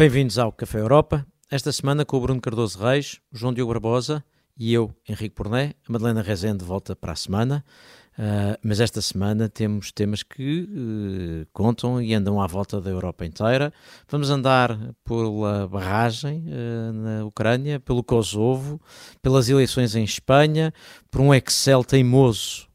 Bem-vindos ao Café Europa. Esta semana com o Bruno Cardoso Reis, João Diogo Barbosa e eu, Henrique Porné. A Madalena Rezende volta para a semana. Uh, mas esta semana temos temas que uh, contam e andam à volta da Europa inteira. Vamos andar pela barragem uh, na Ucrânia, pelo Kosovo, pelas eleições em Espanha, por um Excel teimoso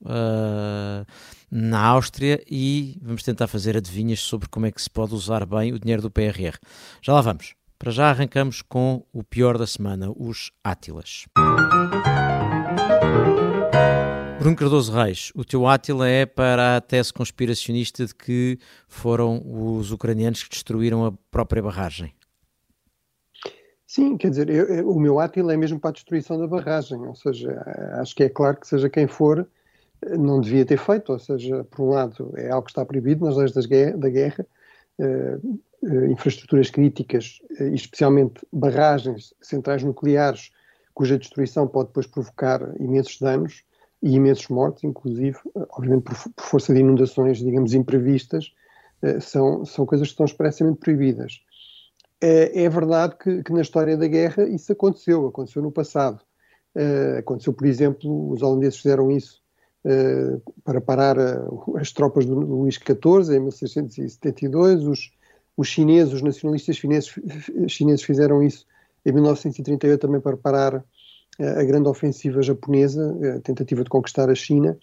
na Áustria e vamos tentar fazer adivinhas sobre como é que se pode usar bem o dinheiro do PRR. Já lá vamos. Para já arrancamos com o pior da semana, os Átilas. Bruno Cardoso Reis, o teu Átila é para a tese conspiracionista de que foram os ucranianos que destruíram a própria barragem. Sim, quer dizer, eu, o meu Átila é mesmo para a destruição da barragem, ou seja, acho que é claro que seja quem for, não devia ter feito, ou seja, por um lado é algo que está proibido nas leis guerra, da guerra, uh, infraestruturas críticas, uh, especialmente barragens, centrais nucleares, cuja destruição pode depois provocar imensos danos e imensos mortes, inclusive, obviamente por, por força de inundações, digamos, imprevistas, são, são coisas que estão expressamente proibidas. É, é verdade que, que, na história da guerra isso aconteceu, aconteceu no passado. aconteceu, por exemplo, os holandeses fizeram isso para parar as tropas do Luís XIV em 1672. Os, os chineses, os nacionalistas chineses, chineses fizeram isso em 1938 também para parar uh, a grande ofensiva japonesa, a tentativa de conquistar a China.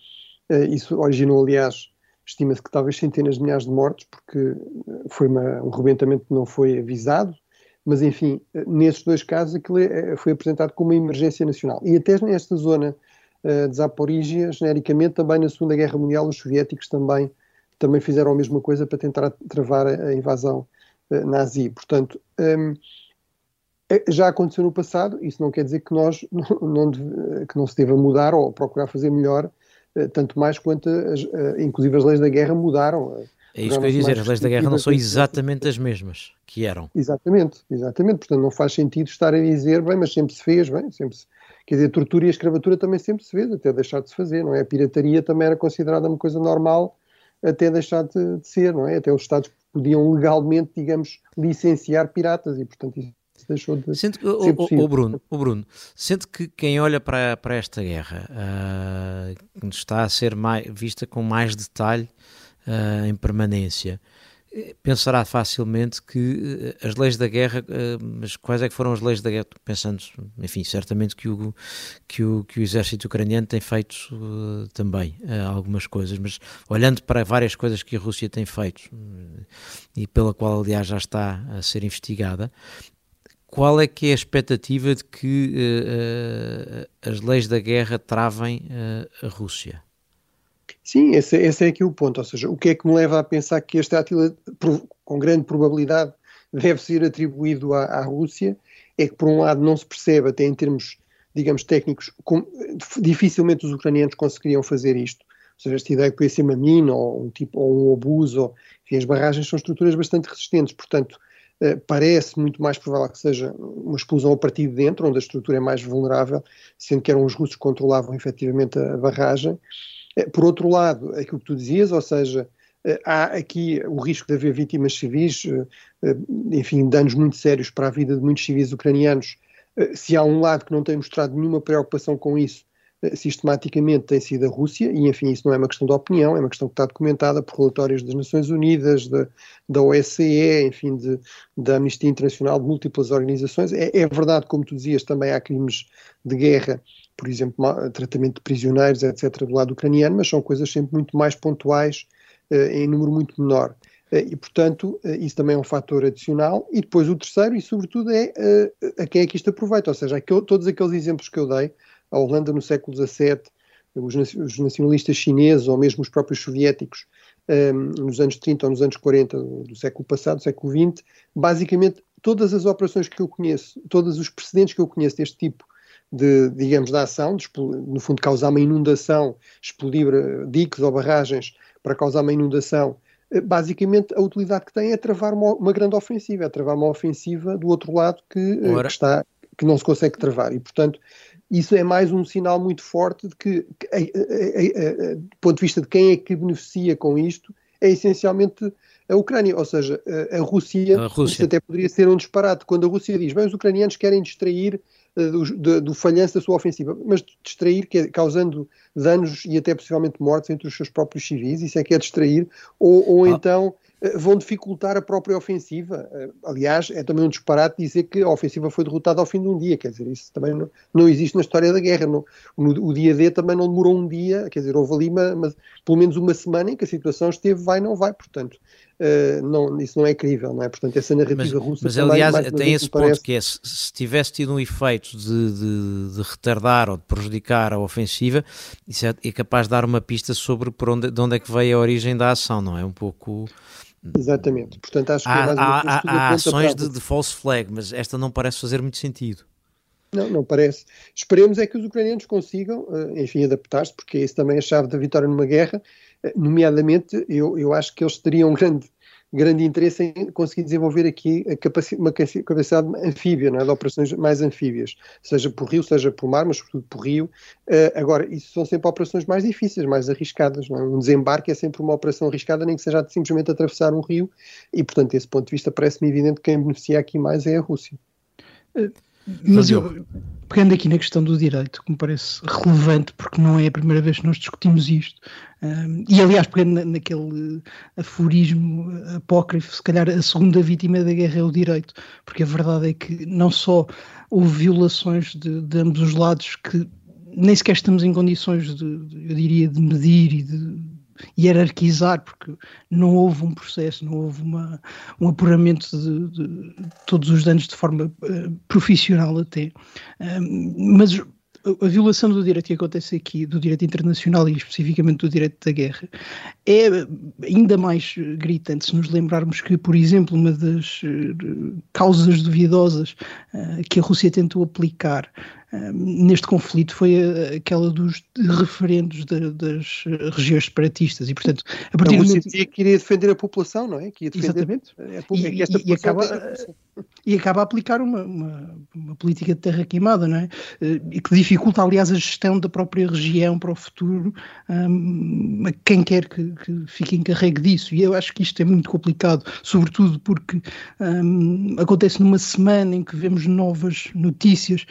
isso originou, aliás, estima-se que talvez centenas de milhares de mortos, porque foi uma, um rebentamento que não foi avisado, mas enfim, nesses dois casos aquilo é, foi apresentado como uma emergência nacional. E até nesta zona de Zaporizhia, genericamente, também na Segunda Guerra Mundial, os soviéticos também, também fizeram a mesma coisa para tentar travar a, invasão uh, nazi. Portanto, um, é, já aconteceu no passado, isso não quer dizer que nós não, deve, que não se deva mudar ou procurar fazer melhor, tanto mais quanto, as, inclusive, as leis da guerra mudaram. É isso que eu ia dizer, as leis da guerra não são exatamente as mesmas que eram. Exatamente, exatamente. Portanto, não faz sentido estar a dizer, bem, mas sempre se fez, bem, sempre se, Quer dizer, a tortura e a escravatura também sempre se fez, até deixar de se fazer, não é? A pirataria também era considerada uma coisa normal até deixar de, de ser, não é? Até os Estados podiam legalmente, digamos, licenciar piratas e, portanto, isso deixou de sente, ser o. O Bruno, o Bruno, sente que quem olha para, para esta guerra uh, está a ser mais, vista com mais detalhe uh, em permanência, pensará facilmente que eh, as leis da guerra, eh, mas quais é que foram as leis da guerra? Pensando, enfim, certamente que o, que o, que o exército ucraniano tem feito uh, também uh, algumas coisas, mas olhando para várias coisas que a Rússia tem feito uh, e pela qual, aliás, já está a ser investigada, qual é que é a expectativa de que as leis da guerra travem a Rússia? Sim, esse, esse, é aqui o ponto. Ou seja, o que é que me leva a pensar que este Átila, com grande probabilidade, deve ser atribuído à, à, Rússia, é que, por um lado, não se percebe, até em termos, digamos, técnicos, como, dificilmente os ucranianos conseguiriam fazer isto. Ou seja, esta ideia que podia ser uma mina ou um, tipo, ou um obuso, ou, enfim, as barragens são estruturas bastante resistentes, portanto, Uh, parece muito mais provável que seja uma explosão a partir de dentro, onde a estrutura é mais vulnerável, sendo que eram os russos que controlavam efetivamente a barragem. Eh, por outro lado, aquilo que tu dizias, ou seja, eh, há aqui o risco de haver vítimas civis, eh, enfim, danos muito sérios para a vida de muitos civis ucranianos. Se há um lado que não tem mostrado nenhuma preocupação com isso, sistematicamente tem sido a Rússia, e enfim, isso não é uma questão de opinião, é uma questão que está documentada por relatórios das Nações Unidas, da, da OSCE, enfim, de, da Amnistia Internacional, de múltiplas organizações. É, é verdade, como tu dizias, também há crimes de guerra por exemplo, tratamento de prisioneiros, etc., do lado ucraniano, mas são coisas sempre muito mais pontuais, eh, em número muito menor. Eh, e, portanto, eh, isso também é um fator adicional. E depois o terceiro, e sobretudo, é a quem é que isto aproveita. Ou seja, todos aqueles exemplos que eu dei, a Holanda no século XVII, os, os nacionalistas chineses ou mesmo os próprios soviéticos um, nos anos 30 ou nos anos 40 do, do século passado, do século XX, basicamente todas as operações que eu conheço, todos os precedentes que eu conheço deste tipo de, digamos, da ação, de, no fundo causar uma inundação, explodir eh, diques ou barragens para causar uma inundação, eh, basicamente a utilidade que tem é travar uma, uma grande ofensiva, é travar uma ofensiva do outro lado que, eh, que, está, que não se consegue travar. E, portanto, isso é mais um sinal muito forte de que, do ponto de vista de quem é que beneficia com isto, é essencialmente a Ucrânia, ou seja, a, Rússia, a Rússia. Isso até poderia ser um disparate, quando a Rússia diz, bem, os ucranianos querem distrair do, do, do, falhanço da sua ofensiva, mas distrair é causando danos e até possivelmente mortes entre os seus próprios civis, isso é que é distrair, ou, ou ah. então eh, vão dificultar a própria ofensiva. Eh, aliás, é também um disparate dizer que a ofensiva foi derrotada ao fim de um dia, quer dizer, isso também não, não existe na história da guerra. No, no, o dia D também não demorou um dia, quer dizer, houve ali uma, uma, pelo menos uma semana em que a situação esteve vai, não vai, portanto, uh, não, isso não é crível, não é? Portanto, essa narrativa mas, russa Mas, aliás, tem esse ponto parece... que é, se, se tivesse tido um efeito de, de, de, retardar ou de prejudicar a ofensiva, isso é, é capaz de dar uma pista sobre por onde, de onde é que veio a origem da ação, não é? Um pouco... Exatamente. Portanto, acho que há, é há, há, há ações de, de false flag, mas esta não parece fazer muito sentido. Não, não parece. Esperemos é que os ucranianos consigam, eh, enfim, adaptar-se, porque isso também é a chave da vitória numa guerra. Nomeadamente, eu, eu acho que eles teriam um grande grande interesse em conseguir desenvolver aqui uma capacidade anfíbia, não é? de operações mais anfíbias, seja por rio, seja por mar, mas sobretudo por rio. Uh, agora, isso são sempre operações mais difíceis, mais arriscadas. É? Um desembarque é sempre uma operação arriscada, nem que seja simplesmente atravessar um rio, e, portanto, desse ponto de vista, parece-me evidente que quem beneficia aqui mais é a Rússia. Uh, mas eu, pegando aqui na questão do direito, que me parece relevante, porque não é a primeira vez que nós discutimos isto, um, e aliás, pegando na, naquele aforismo apócrifo, se calhar a segunda vítima da guerra é o direito, porque a verdade é que não só houve violações de, de ambos os lados que nem sequer estamos em condições de, eu diria, de medir e de hierarquizar, porque não houve um processo, não houve uma, um apuramento de, de todos os danos de forma uh, profissional até. Um, mas a violação do direito que acontece aqui, do direito internacional e especificamente do direito da guerra, é ainda mais gritante se nos lembrarmos que, por exemplo, uma das eh, causas duvidosas uh, que a Rússia tentou aplicar neste conflito foi aquela dos referendos de, das regiões separatistas e portanto a partir do momento que queria defender a população não é? Que ia defender exatamente. a, a, e, e, e, acaba e acaba a aplicar uma, uma, uma, política de terra queimada não é? Eh, e que dificulta aliás a gestão da própria região para o futuro. Um, a quem quer que, que fique encarregue disso? E eu acho que isto é muito complicado sobretudo porque um, acontece numa semana em que vemos novas notícias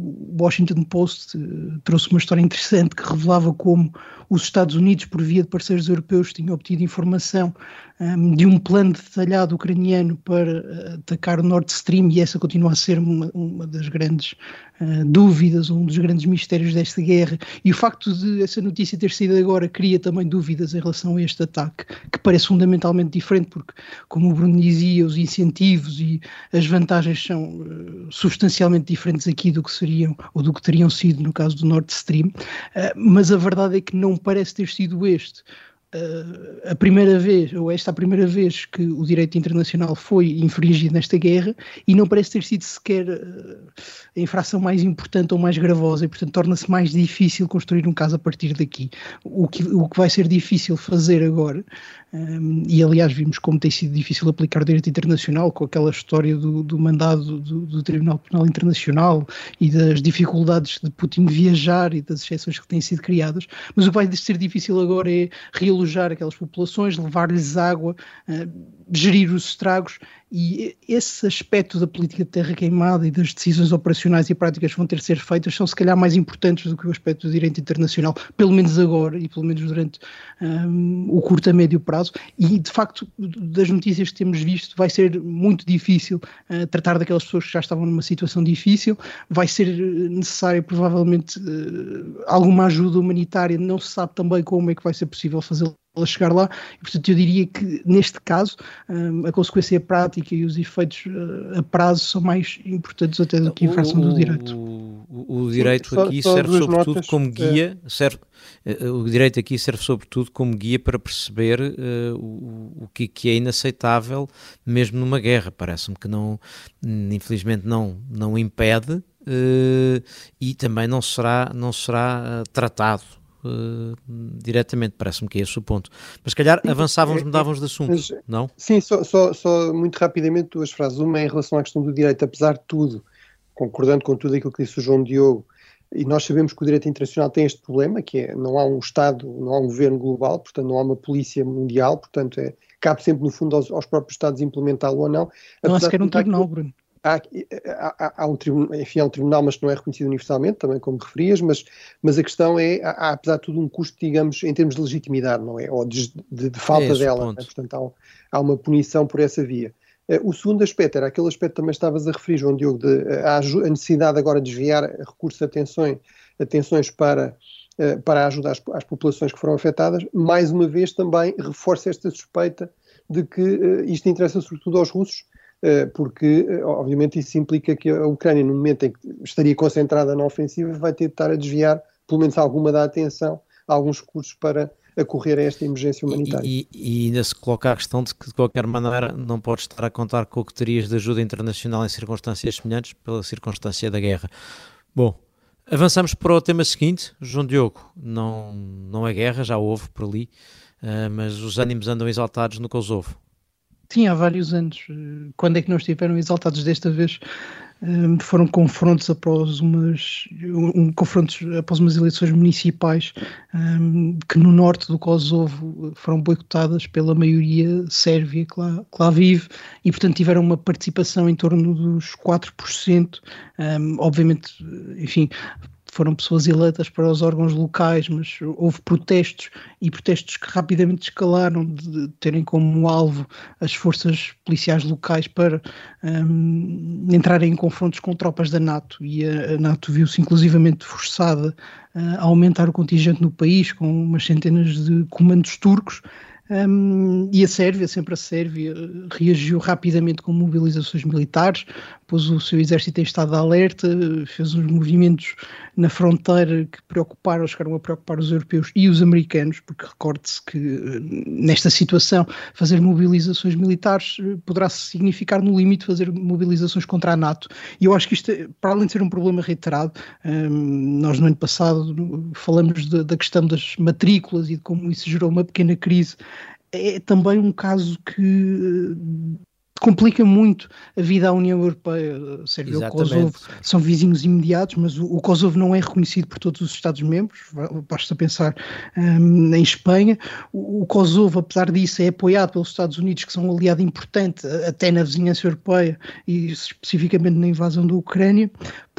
o Washington Post eh, trouxe uma história interessante que revelava como os Estados Unidos, por via de parceiros europeus, tinham obtido informação um, de um plano detalhado ucraniano para uh, atacar o Nord Stream e essa continua a ser uma, uma das grandes uh, dúvidas, um dos grandes mistérios desta guerra. E o facto de essa notícia ter sido agora cria também dúvidas em relação a este ataque, que parece fundamentalmente diferente, porque, como o Bruno dizia, os incentivos e as vantagens são uh, substancialmente diferentes aqui do que seriam ou do que teriam sido no caso do Nord Stream, mas a verdade é que não parece ter sido este a primeira vez, ou esta a primeira vez que o direito internacional foi infringido nesta guerra e não parece ter sido sequer eh, a infração mais importante ou mais gravosa e, portanto, torna-se mais difícil construir um caso a partir daqui. O que, o que vai ser difícil fazer agora, um, e aliás vimos como tem sido difícil aplicar o direito internacional com aquela história do, do mandado do, do, Tribunal Penal Internacional e das dificuldades de Putin viajar e das exceções que têm sido criadas, mas o que vai ser difícil agora é realojar aquelas populações, levar-lhes água, uh, gerir os estragos e esse aspecto da política de terra queimada e das decisões operacionais e práticas que vão ter de ser feitas são se calhar mais importantes do que o aspecto do direito internacional, pelo menos agora e pelo menos durante um, o curto a médio prazo. E de facto, das notícias que temos visto, vai ser muito difícil uh, tratar daquelas pessoas que já estavam numa situação difícil, vai ser necessário provavelmente uh, alguma ajuda humanitária, não se sabe também como é que vai ser possível fazê-lo a chegar lá. E, portanto, eu diria que, neste caso, um, a consequência prática e os efeitos uh, a prazo são mais importantes até do que a infração do direito. O, o direito Sim, aqui só, serve sobretudo notas, como é. guia, é. serve, uh, o direito aqui serve sobretudo como guia para perceber uh, o, o que, que, é inaceitável mesmo numa guerra. Parece-me que não, infelizmente não, não impede e também não será, não será tratado uh, diretamente, parece-me que é esse o ponto. Mas se calhar avançávamos, mudávamos de assunto, Mas, não? Sim, só, só, só, muito rapidamente duas frases. Uma é em relação à questão do direito, apesar de tudo, concordando com tudo aquilo que disse o João Diogo, e nós sabemos que o direito internacional tem este problema, que é não há um Estado, não há um governo global, portanto não há uma polícia mundial, portanto é, cabe sempre no fundo aos, aos próprios Estados implementá-lo ou não. Não há sequer um tribunal, Bruno. Há, há, há, um tribunal, enfim, há um tribunal, mas que não é reconhecido universalmente, também como referias, mas, mas a questão é, há, apesar de tudo, um custo, digamos, em termos de legitimidade, não é? Ou de, de, de falta é dela. Né? Portanto, há, há uma punição por essa via. Eh, o segundo aspecto era aquele aspecto que também estavas a referir, João Diogo, de eh, a, a necessidade agora de desviar recursos de atenções, atenções para, eh, para a ajuda às, às, populações que foram afetadas. Mais uma vez também reforça esta suspeita de que isto interessa sobretudo aos russos, porque obviamente isso implica que a Ucrânia, no momento em que estaria concentrada na ofensiva, vai ter de estar a desviar pelo menos alguma da atenção, alguns recursos para a correr a esta emergência humanitária. E, e, e, ainda se coloca a questão de que, de qualquer maneira, não pode estar a contar com que terias de ajuda internacional em circunstâncias semelhantes pela circunstância da guerra. Bom, avançamos para o tema seguinte. João Diogo, não, não é guerra, já houve por ali, uh, mas os ânimos andam exaltados no Kosovo. Sim, há vários anos. Quando é que não estiveram exaltados desta vez? um, foram confrontos após umas um, confrontos após umas eleições municipais um, que no norte do Kosovo foram boicotadas pela maioria sérvia que lá, que lá vive e portanto tiveram uma participação em torno dos 4%, um, obviamente, enfim, foram pessoas eleitas para os órgãos locais, mas houve protestos e protestos que rapidamente escalaram de terem como alvo as forças policiais locais para um, entrarem em confrontos com tropas da NATO. E a, a NATO viu-se inclusivamente forçada a aumentar o contingente no país com umas centenas de comandos turcos. Um, e a Sérvia, sempre a Sérvia, reagiu rapidamente com mobilizações militares, pôs o seu exército em estado de alerta, fez uns movimentos na fronteira que preocuparam, chegaram a preocupar os europeus e os americanos, porque recorde-se que nesta situação fazer mobilizações militares eh, poderá significar no limite fazer mobilizações contra a NATO. E eu acho que isto, para além de ser um problema reiterado, um, nós no ano passado falamos da questão das matrículas e de como isso gerou uma pequena crise é também um caso que complica muito a vida à União Europeia. Sérvia e o Kosovo são vizinhos imediatos, mas o, o, Kosovo não é reconhecido por todos os Estados-membros, basta pensar um, em Espanha. O, o, Kosovo, apesar disso, é apoiado pelos Estados Unidos, que são um aliado importante até na vizinhança europeia e especificamente na invasão da Ucrânia.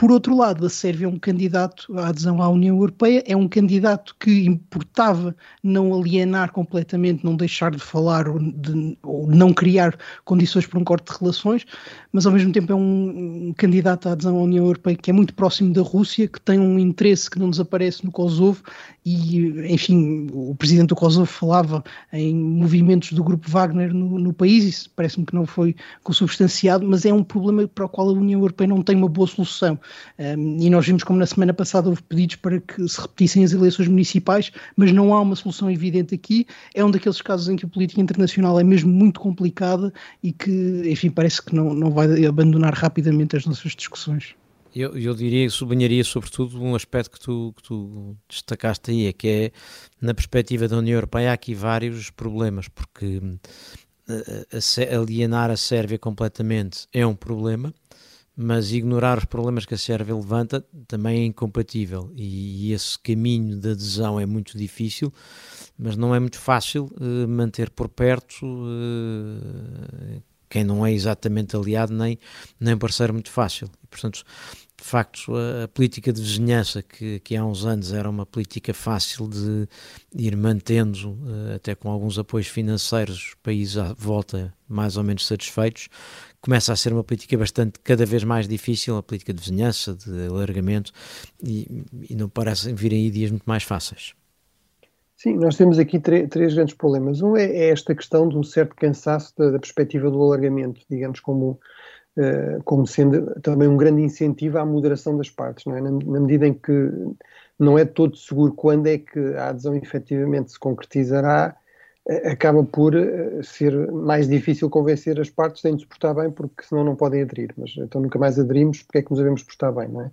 Por outro lado, a Sérvia é um candidato à adesão à União Europeia, é um candidato que importava não alienar completamente, não deixar de falar ou, de, ou não criar condições para um corte de relações, mas ao mesmo tempo é um, um, candidato à adesão à União Europeia que é muito próximo da Rússia, que tem um interesse que não desaparece no Kosovo e, enfim, o presidente do Kosovo falava em movimentos do grupo Wagner no, no país, isso parece-me que não foi consubstanciado, mas é um problema para o qual a União Europeia não tem uma boa solução. Um, e nós vimos como na semana passada houve pedidos para que se repetissem as eleições municipais, mas não há uma solução evidente aqui. É um daqueles casos em que a política internacional é mesmo muito complicada e que, enfim, parece que não, não vai abandonar rapidamente as nossas discussões. Eu, eu diria, sublinharia sobretudo um aspecto que tu, que tu destacaste aí, é que é, na perspectiva da União Europeia, há aqui vários problemas, porque eh, a, alienar a Sérvia completamente é um problema, mas ignorar os problemas que a Sérvia levanta também é incompatível e, esse caminho de adesão é muito difícil, mas não é muito fácil uh, manter por perto uh, quem não é exatamente aliado nem, nem parceiro muito fácil. E, portanto, de facto, a, a, política de vizinhança, que, que há uns anos era uma política fácil de ir mantendo, uh, até com alguns apoios financeiros, os países à volta mais ou menos satisfeitos, começa a ser uma política bastante, cada vez mais difícil, a política de vizinhança, de alargamento, e, e não parecem vir aí dias muito mais fáceis. Sim, nós temos aqui três grandes problemas. Um é, é, esta questão de um certo cansaço da, da perspectiva do alargamento, digamos, como, uh, como sendo também um grande incentivo à moderação das partes, não é? na, na medida em que não é todo seguro quando é que a adesão efetivamente se concretizará, acaba por eh, ser mais difícil convencer as partes de nos portar bem, porque senão não podem aderir. Mas então nunca mais aderimos, porque é que nos devemos portar bem, não é?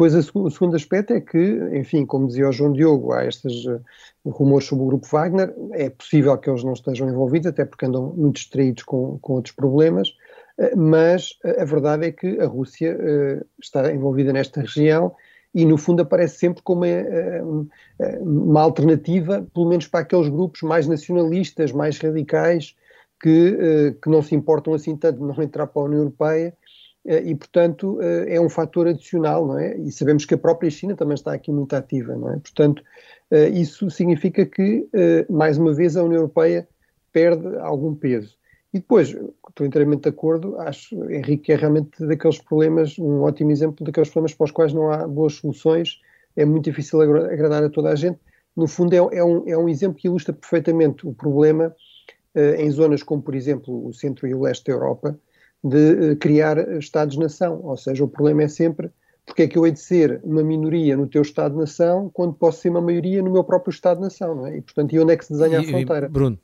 Depois, o segundo aspecto é que, enfim, como dizia o João Diogo, há estes uh, rumores sobre o grupo Wagner, é possível que eles não estejam envolvidos, até porque andam muito distraídos com, com outros problemas, uh, mas uh, a verdade é que a Rússia está envolvida nesta região e no fundo aparece sempre como uma alternativa, pelo menos para aqueles grupos mais nacionalistas, mais radicais, que, que não se importam assim tanto de não entrar para a União Europeia e, portanto, é um fator adicional, não é? E sabemos que a própria China também está aqui muito ativa, não é? Portanto, isso significa que, mais uma vez, a União Europeia perde algum peso. E depois, estou inteiramente de acordo, acho, Henrique, que é realmente daqueles problemas, um ótimo exemplo daqueles problemas para os quais não há boas soluções, é muito difícil agradar a toda a gente. No fundo, é, é, um, é um exemplo que ilustra perfeitamente o problema em zonas como, por exemplo, o centro e o leste da Europa, de uh, criar Estados-nação. Ou seja, o problema é sempre porque é que eu hei de ser uma minoria no teu Estado-nação quando posso ser uma maioria no meu próprio Estado-nação, não é? E, portanto, e onde é que se desenha e, a fronteira? Bruno,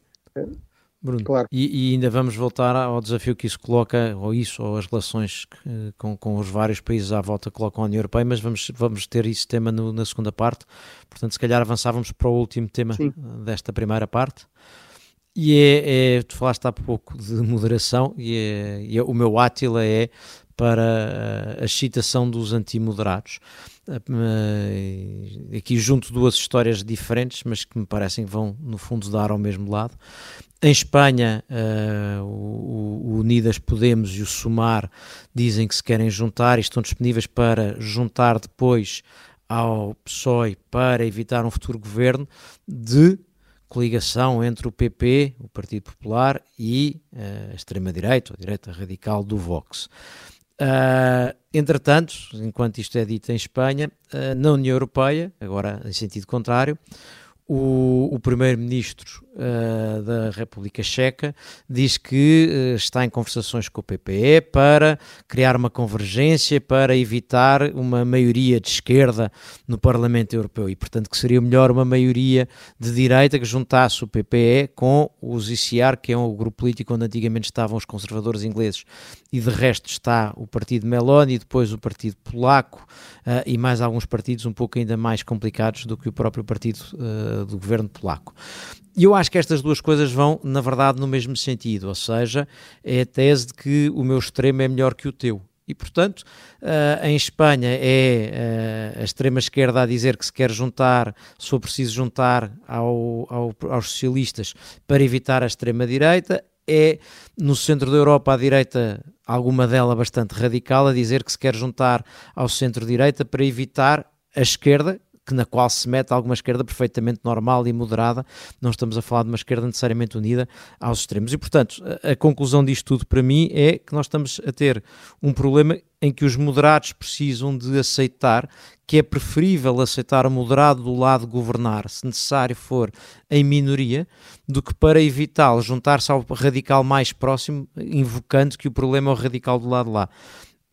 Bruno, claro. e, e, ainda vamos voltar ao desafio que isso coloca, ou isso, ou as relações que, com, com os vários países à volta colocam a União Europeia, mas vamos, vamos ter esse tema no, na segunda parte. Portanto, se calhar avançávamos para o último tema Sim. desta primeira parte. E é, é, tu falaste há pouco de moderação, e, é, e é, o meu átila é para a excitação dos antimoderados. Uh, aqui junto duas histórias diferentes, mas que me parecem que vão, no fundo, dar ao mesmo lado. Em Espanha, uh, o, o, Unidas Podemos e o Sumar dizem que se querem juntar e estão disponíveis para juntar depois ao PSOE para evitar um futuro governo de coligação entre o PP, o Partido Popular, e uh, a extrema-direita, a direita radical do Vox. Uh, entretanto, enquanto isto é dito em Espanha, uh, na União Europeia, agora em sentido contrário, o, o primeiro-ministro uh, da República Checa diz que uh, está em conversações com o PPE para criar uma convergência para evitar uma maioria de esquerda no Parlamento Europeu e, portanto, que seria melhor uma maioria de direita que juntasse o PPE com os ICR, que é um grupo político onde antigamente estavam os conservadores ingleses e de resto está o Partido Meloni depois o Partido Polaco uh, e mais alguns partidos um pouco ainda mais complicados do que o próprio Partido do governo polaco. E eu acho que estas duas coisas vão, na verdade, no mesmo sentido, ou seja, é a tese de que o meu extremo é melhor que o teu. E, portanto, uh, em Espanha é uh, a extrema-esquerda a dizer que se quer juntar, se for preciso juntar ao, ao, aos socialistas para evitar a extrema-direita. É no centro da Europa a direita, alguma dela bastante radical, a dizer que se quer juntar ao centro-direita para evitar a esquerda, que na qual se mete alguma esquerda perfeitamente normal e moderada, não estamos a falar de uma esquerda necessariamente unida aos extremos. E, portanto, a, a conclusão disto tudo para mim é que nós estamos a ter um problema em que os moderados precisam de aceitar que é preferível aceitar o moderado do lado governar, se necessário for em minoria, do que para evitá-lo juntar-se ao radical mais próximo, invocando que o problema é o radical do lado lá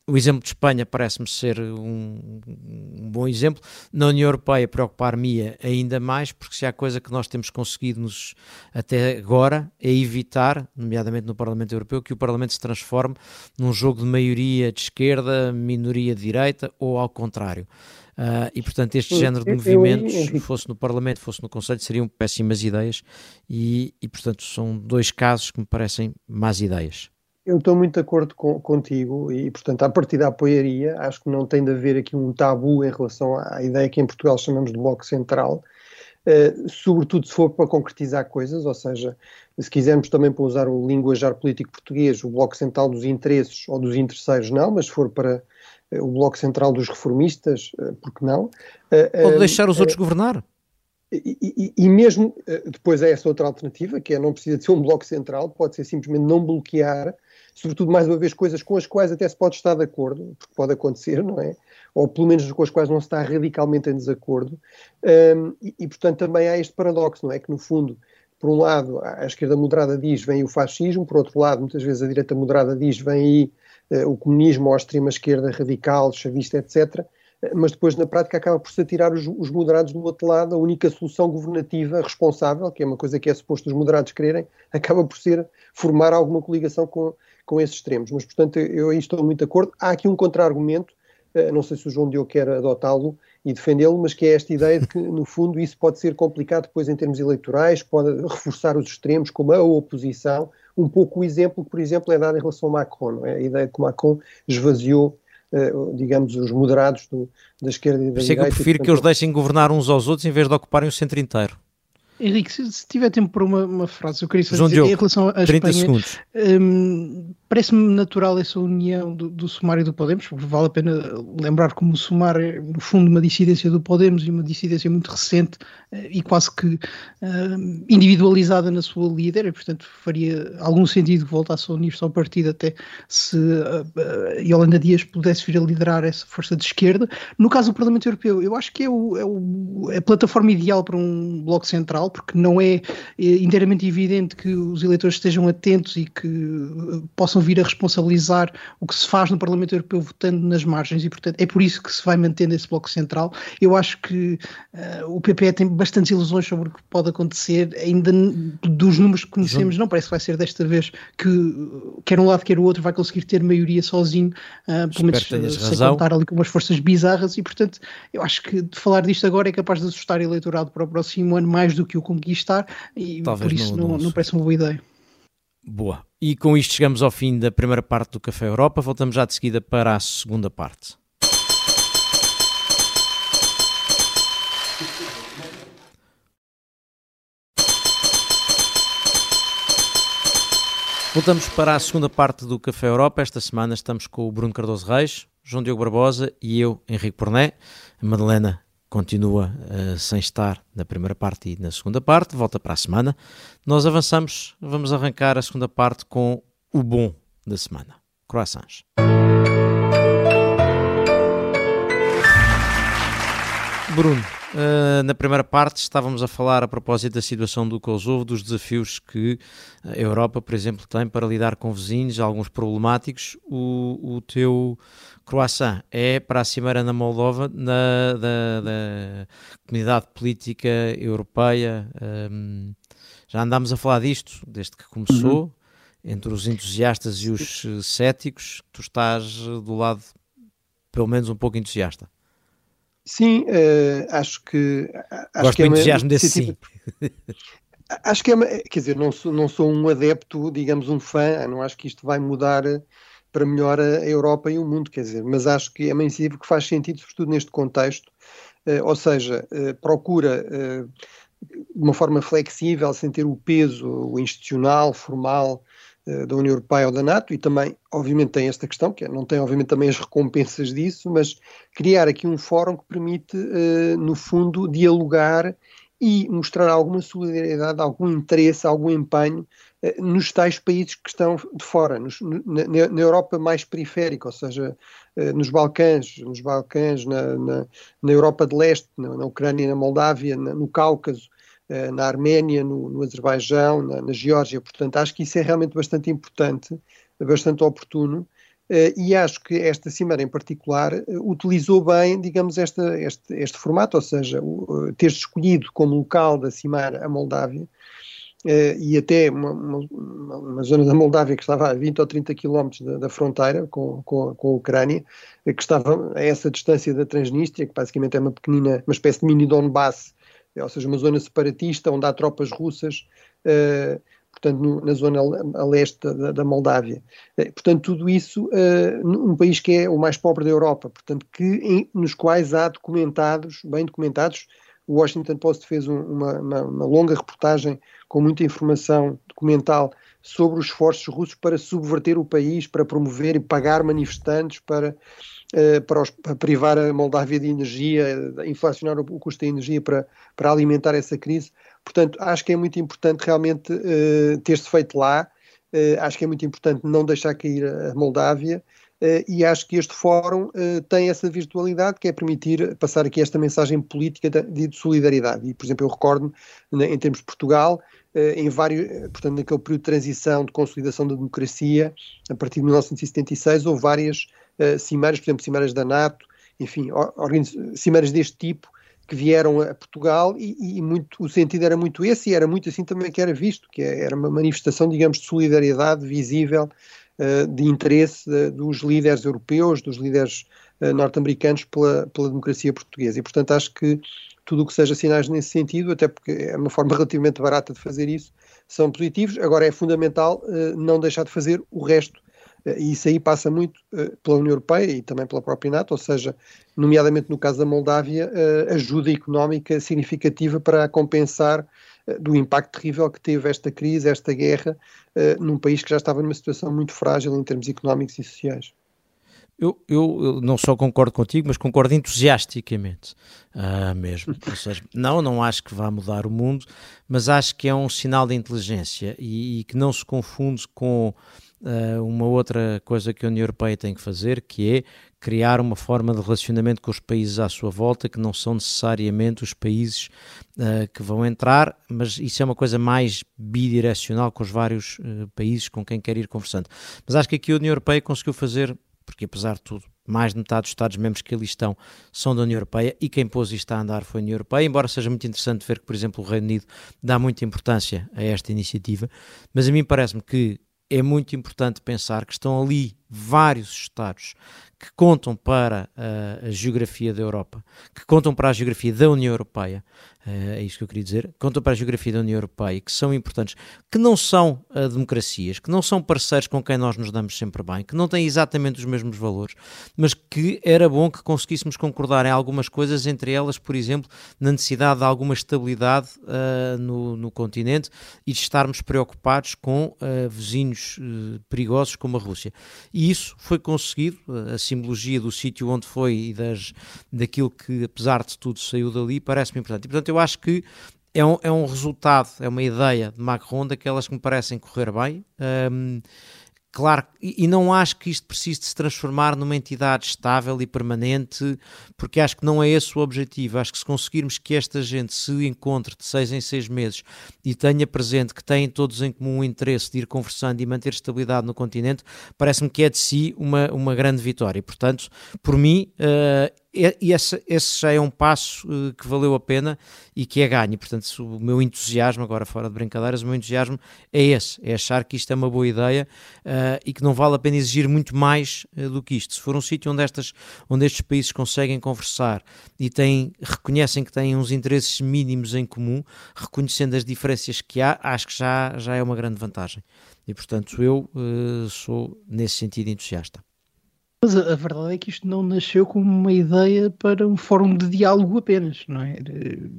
o exemplo de Espanha parece-me ser um, um, bom exemplo. Na União Europeia, preocupar-me ainda mais, porque se há coisa que nós temos conseguido nos, até agora é evitar, nomeadamente no Parlamento Europeu, que o Parlamento se transforme num jogo de maioria de esquerda, minoria de direita ou ao contrário. Uh, e portanto, este género de movimentos, fosse no Parlamento, fosse no Conselho, seriam péssimas ideias, e, e portanto, são dois casos que me parecem más ideias. Eu estou muito de acordo com, contigo e, portanto, a partida apoiaria. Acho que não tem de haver aqui um tabu em relação à ideia que em Portugal chamamos de bloco central, uh, sobretudo se for para concretizar coisas, ou seja, se quisermos também para usar o linguajar político português, o bloco central dos interesses ou dos interesseiros, não, mas se for para uh, o bloco central dos reformistas, uh, por que não? ou deixar os outros governar. E, e, e, mesmo depois é essa outra alternativa, que é não precisa de ser um bloco central, pode ser simplesmente não bloquear sobretudo, mais uma vez, coisas com as quais até se pode estar de acordo, porque pode acontecer, não é? Ou pelo menos com as quais não se está radicalmente em desacordo. Um, e, e, portanto, também há este paradoxo, não é? Que, no fundo, por um lado, a esquerda moderada diz vem o fascismo, por outro lado, muitas vezes a direita moderada diz vem aí uh, o comunismo ou a extrema-esquerda radical, chavista, etc mas depois na prática acaba por se atirar os, os, moderados do outro lado, a única solução governativa responsável, que é uma coisa que é suposto os moderados quererem, acaba por ser formar alguma coligação com, com esses extremos. Mas, portanto, eu aí estou muito de acordo. Há aqui um contra-argumento, uh, não sei se o João Diogo quer adotá-lo e defendê-lo, mas que é esta ideia de que, no fundo, isso pode ser complicado depois em termos eleitorais, pode reforçar os extremos, como a oposição. Um pouco o exemplo que, por exemplo, é dado em relação ao Macron, é? a ideia de que Macron esvaziou digamos, os moderados do, da esquerda e da direita. É que eu prefiro que eles deixem governar uns aos outros em vez de ocuparem o centro inteiro. Henrique, se, se, tiver tempo para uma, uma, frase, eu queria só João dizer, Diogo, em relação a 30 Espanha, segundos. Hum, parece-me natural essa união do, do Sumário e do Podemos, porque vale a pena lembrar como o Sumar é, no fundo, uma dissidência do Podemos e uma dissidência muito recente eh, e quase que uh, individualizada na sua líder, e portanto faria algum sentido que voltasse a unir-se ao partido até se uh, Yolanda Dias pudesse vir a liderar essa força de esquerda. No caso do Parlamento Europeu, eu acho que é, o, é o, a plataforma ideal para um bloco central, porque não é, é inteiramente evidente que os eleitores estejam atentos e que possam vir a responsabilizar o que se faz no Parlamento Europeu votando nas margens e, portanto, é por isso que se vai mantendo esse bloco central. Eu acho que uh, o PPE tem bastantes ilusões sobre o que pode acontecer, ainda dos números que conhecemos, não parece que vai ser desta vez que quer um lado quer o outro vai conseguir ter maioria sozinho, uh, pelo menos sem razão. contar ali com umas forças bizarras e, portanto, eu acho que de falar disto agora é capaz de assustar o eleitorado para o próximo ano mais do que o conquistar e Talvez por isso não, não, não parece uma boa ideia. Boa. E com isto chegamos ao fim da primeira parte do Café Europa. Voltamos já de seguida para a segunda parte. Voltamos para a segunda parte do Café Europa. Esta semana estamos com o Bruno Cardoso Reis, João Diogo Barbosa e eu, Henrique Porné. A Madalena continua uh, sem estar na primeira parte e na segunda parte, volta para a semana. Nós avançamos, vamos arrancar a segunda parte com o bom da semana. Croissants. Bruno, uh, na primeira parte estávamos a falar a propósito da situação do Kosovo, dos desafios que a Europa, por exemplo, tem para lidar com vizinhos, alguns problemáticos. O, o teu croissant é para a Cimeira na Moldova, na, da, da comunidade política europeia. Um, já andámos a falar disto desde que começou, uhum. entre os entusiastas e os céticos. Tu estás do lado, pelo menos, um pouco entusiasta. Sim, uh, acho que. Acho Gosto que é do entusiasmo desse sim. Acho que é, quer dizer, não sou, não sou um adepto, digamos um fã, não acho que isto vai mudar para melhor a Europa e o mundo, quer dizer, mas acho que é uma iniciativa que faz sentido, sobretudo neste contexto, uh, ou seja, uh, procura de uma forma flexível, sem ter o peso o institucional, formal da União Europeia ou da NATO, e também, obviamente, tem esta questão, que é, não tem, obviamente, também as recompensas disso, mas criar aqui um fórum que permite, no fundo, dialogar e mostrar alguma solidariedade, algum interesse, algum empenho eh, nos tais países que estão de fora, nos, na, na, Europa mais periférica, ou seja, eh, nos Balcãs, nos Balcãs, na, na, na Europa de Leste, na, Ucrânia, na Moldávia, no Cáucaso, eh, na Arménia, no, no Azerbaijão, na, Geórgia. Portanto, acho que isso é realmente bastante importante, bastante oportuno. e acho que esta cimeira em particular utilizou bem, digamos, esta, este, este formato, ou seja, ter escolhido como local da cimeira a Moldávia, Uh, e até uma, uma, uma, zona da Moldávia que estava a 20 ou 30 quilómetros da, da, fronteira com, com, com, a Ucrânia, que estava a essa distância da Transnistria, que basicamente é uma pequenina, uma espécie de mini Donbass, ou seja, uma zona separatista onde há tropas russas, portanto, no, na zona a leste da, da Moldávia. portanto, tudo isso num país que é o mais pobre da Europa, portanto, que, em, nos quais há documentados, bem documentados, o Washington Post fez um, uma, uma, uma, longa reportagem com muita informação documental sobre os esforços russos para subverter o país, para promover e pagar manifestantes, para, uh, para, os, para privar a Moldávia de energia, inflacionar o, custo da energia para, para alimentar essa crise. Portanto, acho que é muito importante realmente uh, ter-se feito lá. Uh, acho que é muito importante não deixar cair a Moldávia e acho que este fórum uh, tem essa virtualidade que é permitir passar aqui esta mensagem política de, de solidariedade. E, por exemplo, eu recordo, né, em termos de Portugal, uh, em vários, portanto, naquele período de transição, de consolidação da democracia, a partir de 1976, houve várias cimeiras, por exemplo, cimeiras da NATO, enfim, cimeiras deste tipo, que vieram a Portugal e, e, muito, o sentido era muito esse e era muito assim também que era visto, que era uma manifestação, digamos, de solidariedade visível eh, de interesse eh, dos líderes europeus, dos líderes eh, norte-americanos pela, pela democracia portuguesa. E, portanto, acho que tudo o que seja sinais nesse sentido, até porque é uma forma relativamente barata de fazer isso, são positivos. Agora, é fundamental não deixar de fazer o resto E isso aí passa muito pela União Europeia e também pela própria NATO, ou seja, nomeadamente no caso da Moldávia, ajuda económica significativa para compensar do impacto terrível que teve esta crise, esta guerra, num país que já estava numa situação muito frágil em termos económicos e sociais. Eu, eu, eu, não só concordo contigo, mas concordo entusiasticamente uh, mesmo. Seja, não, não acho que vá mudar o mundo, mas acho que é um sinal de inteligência e, e que não se confunde com uma outra coisa que a União Europeia tem que fazer, que é criar uma forma de relacionamento com os países à sua volta, que não são necessariamente os países uh, que vão entrar, mas isso é uma coisa mais bidirecional com os vários países com quem quer ir conversando. Mas acho que aqui a União Europeia conseguiu fazer porque apesar de tudo, mais de metade dos Estados-membros que ali estão são da União Europeia e quem pôs isto a andar foi a União Europeia, embora seja muito interessante ver que, por exemplo, o Reino Unido dá muita importância a esta iniciativa, mas a mim parece-me que é muito importante pensar que estão ali vários Estados que contam para a, a geografia da Europa, que contam para a geografia da União Europeia, é isso que eu queria dizer, contam para a geografia da União Europeia, que são importantes, que não são uh, democracias, que não são parceiros com quem nós nos damos sempre bem, que não têm exatamente os mesmos valores, mas que era bom que conseguíssemos concordar em algumas coisas, entre elas, por exemplo, na necessidade de alguma estabilidade uh, no, no, continente e de estarmos preocupados com uh, vizinhos perigosos como a Rússia. E isso foi conseguido, a simbologia do sítio onde foi e das, daquilo que, apesar de tudo, saiu dali, parece-me importante. E, portanto, eu acho que é um, é um resultado, é uma ideia de Macron daquelas que me parecem correr bem. Um, Claro, e, não acho que isto precise de se transformar numa entidade estável e permanente, porque acho que não é esse o objetivo. Acho que se conseguirmos que esta gente se encontre de seis em seis meses e tenha presente que têm todos em comum o interesse de ir conversando e manter estabilidade no continente, parece-me que é de si uma, uma grande vitória. Portanto, por mim, uh, e esse, esse, já é um passo uh, que valeu a pena e que é ganho. Portanto, o meu entusiasmo, agora fora de brincadeiras, o meu entusiasmo é esse: é achar que isto é uma boa ideia uh, e que não vale a pena exigir muito mais uh, do que isto. Se for um sítio onde, estas, onde estes países conseguem conversar e têm, reconhecem que têm uns interesses mínimos em comum, reconhecendo as diferenças que há, acho que já, já é uma grande vantagem. E portanto, eu sou nesse sentido entusiasta. Mas a, verdade é que isto não nasceu como uma ideia para um fórum de diálogo apenas, não é?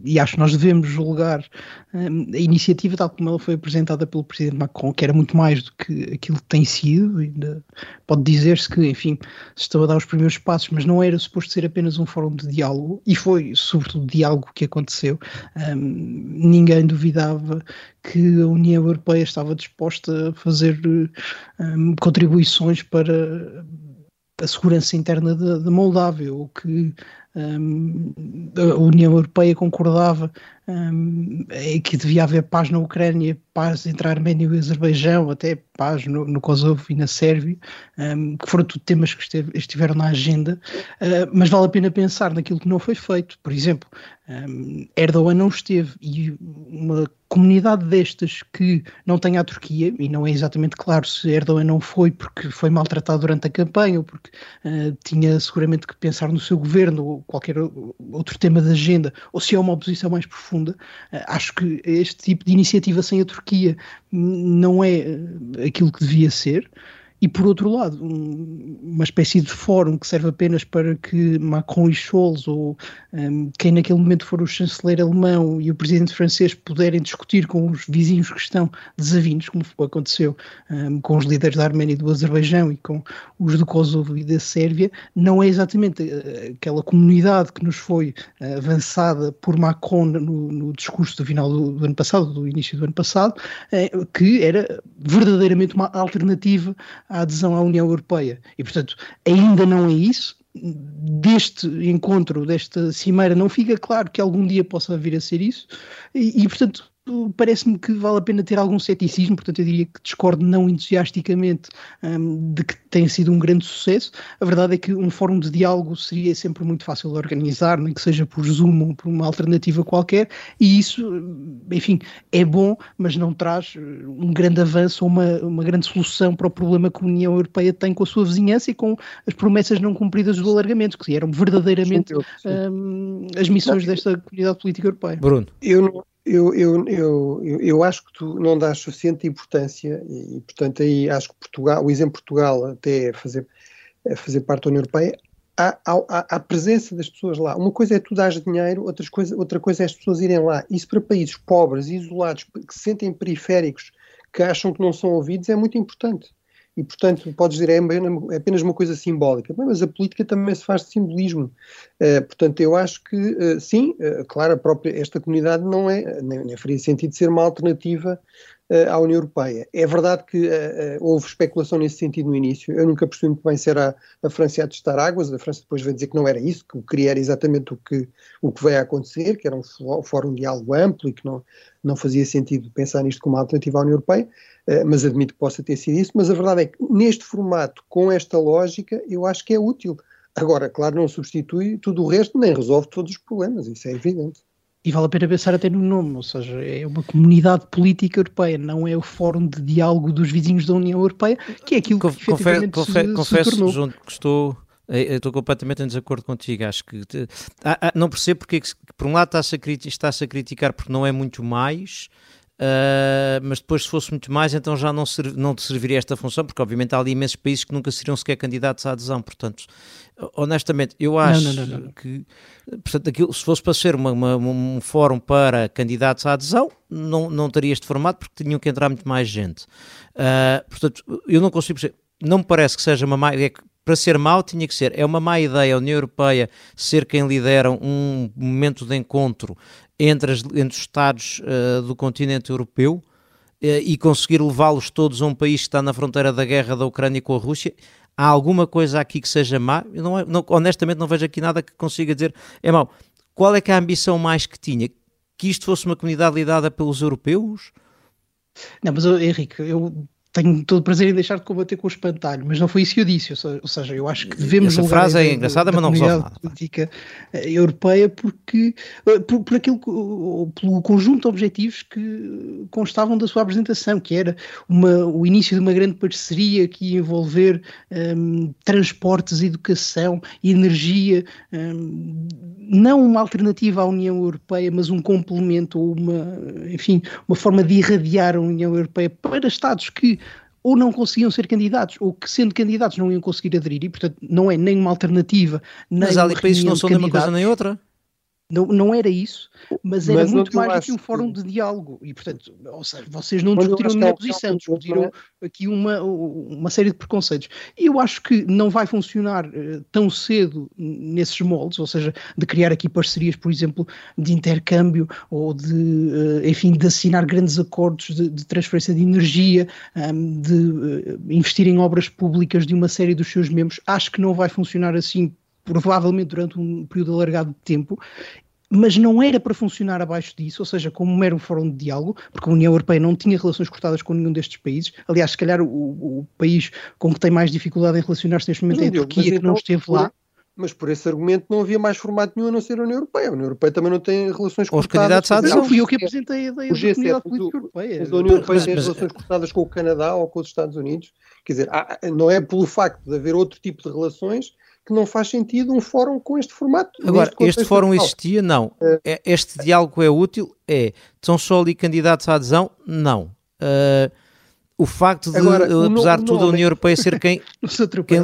E acho que nós devemos julgar um, a iniciativa tal como ela foi apresentada pelo Presidente Macron, que era muito mais do que aquilo que tem sido, ainda pode dizer-se que, enfim, se estão a dar os primeiros passos, mas não era suposto ser apenas um fórum de diálogo, e foi sobretudo diálogo que aconteceu. Um, ninguém duvidava que a União Europeia estava disposta a fazer um, contribuições para a segurança interna de Moldávia, o que um, a União Europeia concordava um, é que devia haver paz na Ucrânia, paz entre a Arménia e o Azerbaijão, até paz no, no Kosovo e na Sérvia, um, que foram tudo temas que esteve, estiveram na agenda, uh, mas vale a pena pensar naquilo que não foi feito. Por exemplo, um, Erdogan não esteve e uma comunidade destas que não tem a Turquia, e não é exatamente claro se Erdogan não foi porque foi maltratado durante a campanha ou porque uh, tinha seguramente que pensar no seu governo ou qualquer outro tema da agenda, ou se é uma oposição mais profunda. Uh, acho que este tipo de iniciativa sem a Turquia não é uh, aquilo que devia ser e por outro lado, um, uma espécie de fórum que serve apenas para que Macron e Scholz, ou um, quem naquele momento for o chanceler alemão e o presidente francês, puderem discutir com os vizinhos que estão desavindos, como aconteceu um, com os líderes da Arménia e do Azerbaijão e com os do Kosovo e da Sérvia, não é exatamente uh, aquela comunidade que nos foi uh, avançada por Macron no, no discurso do final do, do, ano passado, do início do ano passado, uh, que era verdadeiramente uma alternativa a adesão à União Europeia. E, portanto, ainda não é isso. Deste encontro, desta cimeira, não fica claro que algum dia possa vir a ser isso. E, e portanto, parece-me que vale a pena ter algum ceticismo, portanto eu diria que discordo não entusiasticamente um, de que tenha sido um grande sucesso. A verdade é que um fórum de diálogo seria sempre muito fácil de organizar, nem que seja por Zoom ou por uma alternativa qualquer, e isso, enfim, é bom, mas não traz um grande avanço ou uma, uma grande solução para o problema que a União Europeia tem com a sua vizinhança e com as promessas não cumpridas do alargamento, que eram verdadeiramente. Um, as missões desta comunidade política europeia. Bruno. Eu não Eu, eu, eu, eu, acho que tu não dás suficiente importância e, portanto, aí acho que Portugal, o exemplo de Portugal até é fazer, é fazer parte da União Europeia, há, há, presença das pessoas lá. Uma coisa é tu dar dinheiro, outra coisa, outra coisa é as pessoas irem lá. Isso para países pobres, isolados, que se sentem periféricos, que acham que não são ouvidos, é muito importante e, portanto, podes dizer é, é apenas uma coisa simbólica, mas a política também se faz de simbolismo. Uh, portanto, eu acho que, uh, sim, uh, claro, a própria, esta comunidade não é, nem, nem faria sentido ser uma alternativa à União Europeia. É verdade que houve especulação nesse sentido no início, eu nunca percebi muito bem se era a, França a testar águas, a França depois veio dizer que não era isso, que o que queria era exatamente o que, o que veio a acontecer, que era um fórum de algo amplo e que não, não fazia sentido pensar nisto como uma alternativa à União Europeia. Eh, mas admito que possa ter sido isso, mas a verdade é que neste formato, com esta lógica, eu acho que é útil. Agora, claro, não substitui tudo o resto, nem resolve todos os problemas, isso é evidente. E vale a pena pensar até no nome, ou seja, é uma comunidade política europeia, não é o fórum de diálogo dos vizinhos da União Europeia, que é aquilo que Confer, confer, se, confesso, se tornou. Junto, que estou, eh, estou completamente em desacordo contigo. Acho que ah, ah, não percebo porque, por um lado, está-se a, está a criticar porque não é muito mais, Uh, mas depois, se fosse muito mais, então já não, ser, não te serviria esta função, porque obviamente há ali imensos países que nunca seriam sequer candidatos à adesão. Portanto, honestamente, eu acho não, não, não, que portanto, aquilo, se fosse para ser uma, uma, um fórum para candidatos à adesão, não, não teria este formato, porque tinham que entrar muito mais gente. Uh, portanto, eu não consigo perceber. Não me parece que seja uma má. Que para ser mau tinha que ser. É uma má ideia a União Europeia ser quem lidera um momento de encontro entre, as, entre os Estados uh, do continente europeu uh, e conseguir levá-los todos a um país que está na fronteira da guerra da Ucrânia com a Rússia. Há alguma coisa aqui que seja má? Eu não, é, não, honestamente não vejo aqui nada que consiga dizer é mau. Qual é que é a ambição mais que tinha? Que isto fosse uma comunidade lidada pelos europeus? Não, mas Henrique, eu tenho todo o prazer em deixar de combater com o espantalho, mas não foi isso que eu disse. Ou seja, eu acho que devemos. Essa frase é engraçada, mas não resolve nada. política eh, europeia porque eh, por, por aquilo pelo conjunto de objetivos que constavam da sua apresentação, que era uma, o início de uma grande parceria que ia envolver um, transportes, educação, energia, um, não uma alternativa à União Europeia, mas um complemento ou uma, enfim, uma forma de irradiar a União Europeia para Estados que ou não conseguiam ser candidatos, ou que sendo candidatos não iam conseguir aderir, e portanto não é nem uma alternativa, nem Mas há ali países que não são nem uma coisa nem outra. Não, não era isso, mas era mas muito mais do que um fórum de diálogo. E, portanto, ou seja, vocês não discutiram a minha é posição, discutiram aqui uma, uma série de preconceitos. E eu acho que não vai funcionar uh, tão cedo nesses moldes, ou seja, de criar aqui parcerias, por exemplo, de intercâmbio ou de, uh, enfim, de assinar grandes acordos de, de transferência de energia, ehm, de uh, investir em obras públicas de uma série dos seus membros. Acho que não vai funcionar assim provavelmente durante um período alargado de tempo, mas não era para funcionar abaixo disso, ou seja, como um fórum de diálogo, porque a União Europeia não tinha relações cortadas com nenhum destes países. Aliás, se calhar o, o país com que tem mais dificuldade em relacionar-se neste momento não, é a Turquia, que então, não esteve lá. Mas por esse argumento não havia mais formato nenhum a não ser a União Europeia. A União Europeia também não tem relações Os candidatos à adesão. Não, fui eu que apresentei a ideia da Comunidade Política Europeia. Mas a União Europeia mas, tem mas, relações cortadas com o Canadá ou com os Estados Unidos. Quer dizer, não é pelo facto de haver outro tipo de relações que não faz sentido um fórum com este formato. Agora, este fórum atual. existia? Não. Uh, este diálogo é útil? É. São só ali candidatos à adesão? Não. Uh, o facto de, Agora, apesar de tudo, a União Europeia ser quem. quem...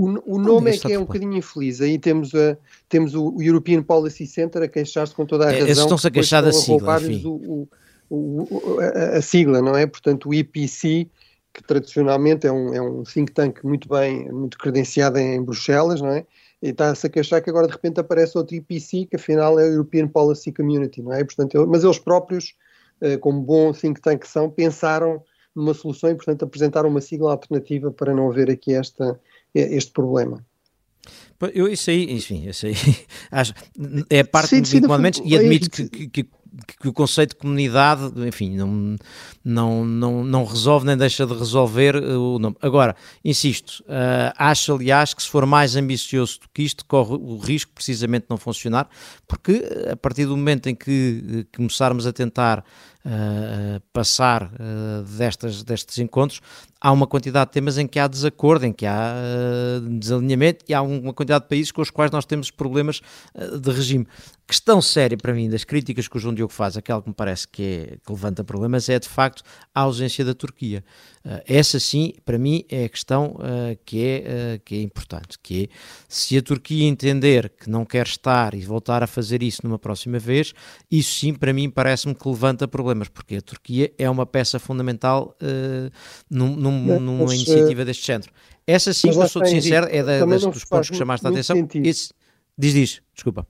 O, o nome é que é um bocadinho infeliz. Aí temos, a, temos o, European Policy Center a queixar-se com toda a é, razão. Eles estão-se a queixar da sigla. Enfim. O, o, a, a, sigla, não é? Portanto, o IPC que tradicionalmente é um, é um think tank muito bem, muito credenciado em Bruxelas, não é? E está-se a queixar que agora de repente aparece outro IPC, que afinal é a European Policy Community, não é? Portanto, mas eles próprios, eh, como bom think tank que são, pensaram numa solução e, portanto, apresentaram uma sigla alternativa para não haver aqui esta, este problema. Eu, isso aí, enfim, isso aí, acho, é parte sim, sim, de e admito que, que, que, que o conceito de comunidade, enfim, não, não, não, não resolve nem deixa de resolver eh, o nome. Agora, insisto, uh, acho aliás que se for mais ambicioso do que isto, corre o risco precisamente de não funcionar, porque eh, a partir do momento em que começarmos a tentar uh, passar uh, destas, destes encontros, há uma quantidade de temas em que há desacordo, em que há uh, desalinhamento e há uma quantidade de países com os quais nós temos problemas uh, de regime. Questão séria para mim das críticas que o João Diogo faz, aquela que me parece que, é, que levanta problemas, é de facto a ausência da Turquia. Uh, essa sim, para mim, é a questão que, é, que é importante, que é se a Turquia entender que não quer estar e voltar a fazer isso numa próxima vez, isso sim, para mim, parece-me que levanta problemas, porque a Turquia é uma peça fundamental num, num, numa mas, iniciativa deste género. Essa sim, eu sou sincero, é da, das, dos pontos que chamaste a atenção. Esse, diz, diz, desculpa.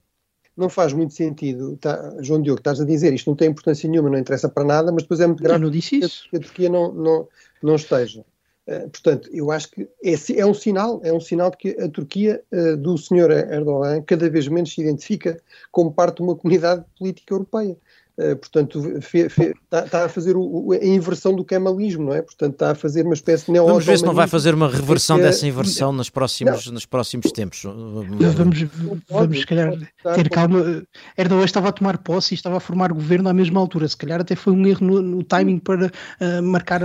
Não faz muito sentido, tá, João Diogo, estás a dizer isto não tem importância nenhuma, não interessa para nada, mas depois é muito grave não disse isso. que a Turquia não, não, não esteja. Uh, portanto, eu acho que é, é, um sinal, é um sinal de que a Turquia uh, do senhor Erdogan cada vez menos se identifica como parte de uma comunidade política europeia. Uh, portanto, está, tá a fazer o, a inversão do kemalismo, não é? Portanto, está a fazer uma espécie de neo Vamos ver se não vai fazer uma reversão dessa inversão nos próximos, nos próximos tempos. Vamos, vamos se calhar, ter calma. Erdogan estava a tomar posse e estava a formar governo à mesma altura. Se calhar até foi um erro no, no timing para uh, marcar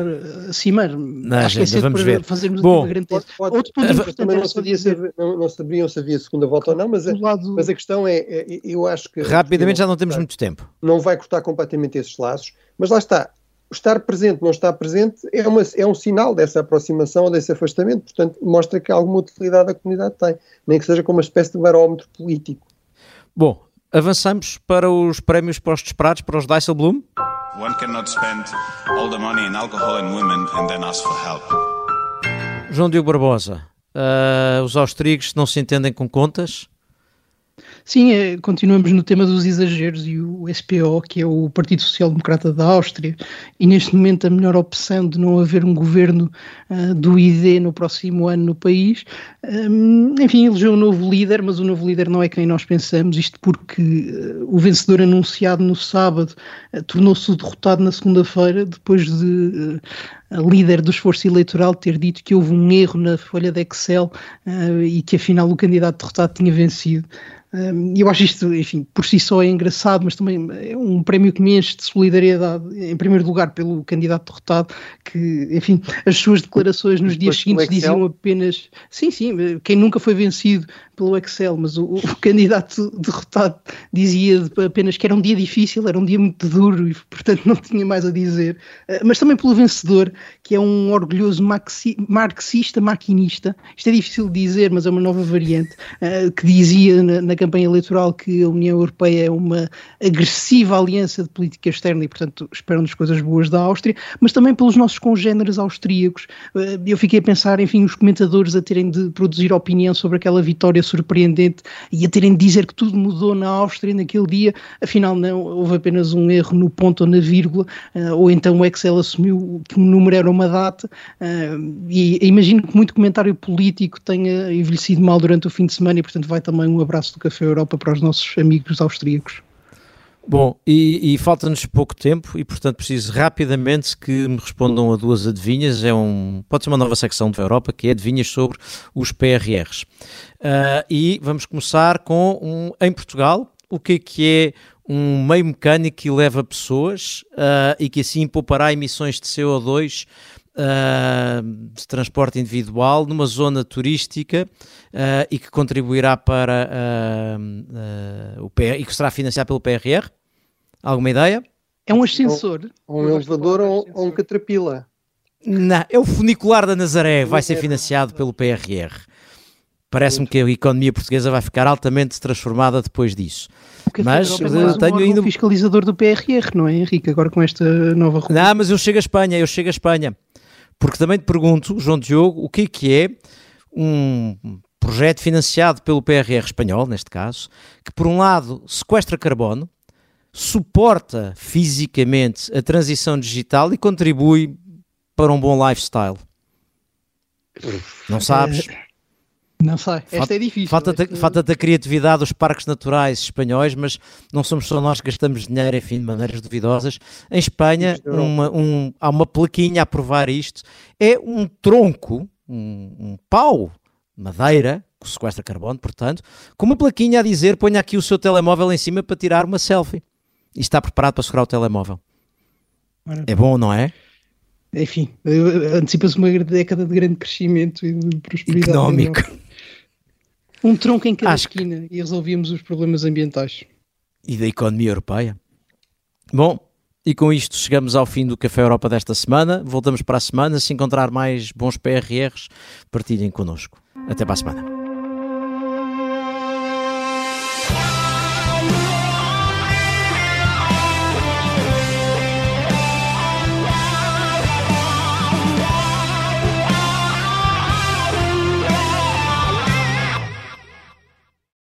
acima. Não, Acho gente, que é vamos ver. Fazermos Bom, uma grande pode, pode, Outro ponto importante também não, sabia se, não, não sabiam se havia segunda volta ou não, mas, a, lado... mas a questão é, é, eu acho que... Rapidamente já não temos muito tempo. Não vai cortar completamente esses laços, mas lá está, estar presente, não estar presente, é, uma, é um sinal dessa aproximação ou desse afastamento, portanto, mostra que alguma utilidade a comunidade tem, nem que seja como uma espécie de barómetro político. Bom, avançamos para os prémios postos-esperados para os Dijsselbloem. One cannot spend all the money in alcohol and women and then ask for help. João Diogo Barbosa, uh, os austríacos não se entendem com contas? Sim, é, continuamos no tema dos exageros e o SPO, que é o Partido Social Democrata da Áustria, e neste momento a melhor opção de não haver um governo uh, do ID no próximo ano no país. Um, enfim, elegeu um novo líder, mas o novo líder não é quem nós pensamos, isto porque uh, o vencedor anunciado no sábado uh, tornou-se derrotado na segunda-feira, depois de líder do esforço eleitoral ter dito que houve um erro na folha de Excel e que afinal o candidato derrotado tinha vencido. E eu acho isto, enfim, por si só é engraçado, mas também é um prémio que me enche de solidariedade, em primeiro lugar pelo candidato derrotado, que, enfim, as suas declarações nos dias seguintes diziam apenas, sim, sim, quem nunca foi vencido pelo Excel, mas o, o candidato derrotado dizia apenas que era um dia difícil, era um dia muito duro e, portanto, não tinha mais a dizer, ah, mas também pelo vencedor, que é um orgulhoso marxista maquinista, isto é difícil de dizer, mas é uma nova variante, ah, que dizia na, na campanha eleitoral que a União Europeia é uma agressiva aliança de política externa e, portanto, esperam-nos coisas boas da Áustria, mas também pelos nossos congêneres austríacos. Eh, eu fiquei a pensar, enfim, os comentadores a terem de produzir opinião sobre aquela vitória surpreendente e a terem de dizer que tudo mudou na Áustria naquele dia, afinal não, houve apenas um erro no ponto ou na vírgula, eh, ou então o Excel assumiu que o número era uma data, eh, e imagino que muito comentário político tenha envelhecido mal durante o fim de semana e, portanto, vai também um abraço do café Café Europa para os nossos amigos austríacos. Bom, e, e falta-nos pouco tempo e, portanto, preciso rapidamente que me respondam a duas adivinhas. É um, pode ser uma nova secção da Europa que é adivinhas sobre os PRRs. Uh, ah, e vamos começar com um em Portugal. O que é que é um meio mecânico que leva pessoas uh, e que assim poupará emissões de CO2 uh, de transporte individual numa zona turística uh, e que contribuirá para uh, o PR, e que será financiado pelo PRR? Alguma ideia? É um ascensor. Ou um elevador ou, ou um catrapila. Não, é o funicular da Nazaré, vai ser financiado pelo PRR. Parece-me que a economia portuguesa vai ficar altamente transformada depois disso. Mas uh, tenho ainda. Um fiscalizador do PRR, não é, Henrique? Agora com esta nova. Não, mas eu chego a Espanha, eu chego a Espanha. Porque também te pergunto, João Diogo, o que é que é um projeto financiado pelo PRR espanhol, neste caso, que por um lado sequestra carbono, suporta fisicamente a transição digital e contribui para um bom lifestyle. Não sabes? Não sei, esta falta, é difícil. Falta-te esta... falta a criatividade dos parques naturais espanhóis, mas não somos só nós que gastamos dinheiro, enfim, de maneiras duvidosas. Em Espanha, uma, um, há uma plaquinha a provar isto. É um tronco, um, um pau, madeira, que sequestra carbono, portanto, com uma plaquinha a dizer: ponha aqui o seu telemóvel em cima para tirar uma selfie. E está preparado para segurar o telemóvel. Maravilha. É bom, não é? enfim, antecipa-se uma década de grande crescimento e de prosperidade. Económico. Um tronco em cada Acho esquina que... e resolvíamos os problemas ambientais. E da economia europeia. Bom, e com isto chegamos ao fim do Café Europa desta semana. Voltamos para a semana. Se encontrar mais bons PRRs, partilhem connosco. Até para a semana.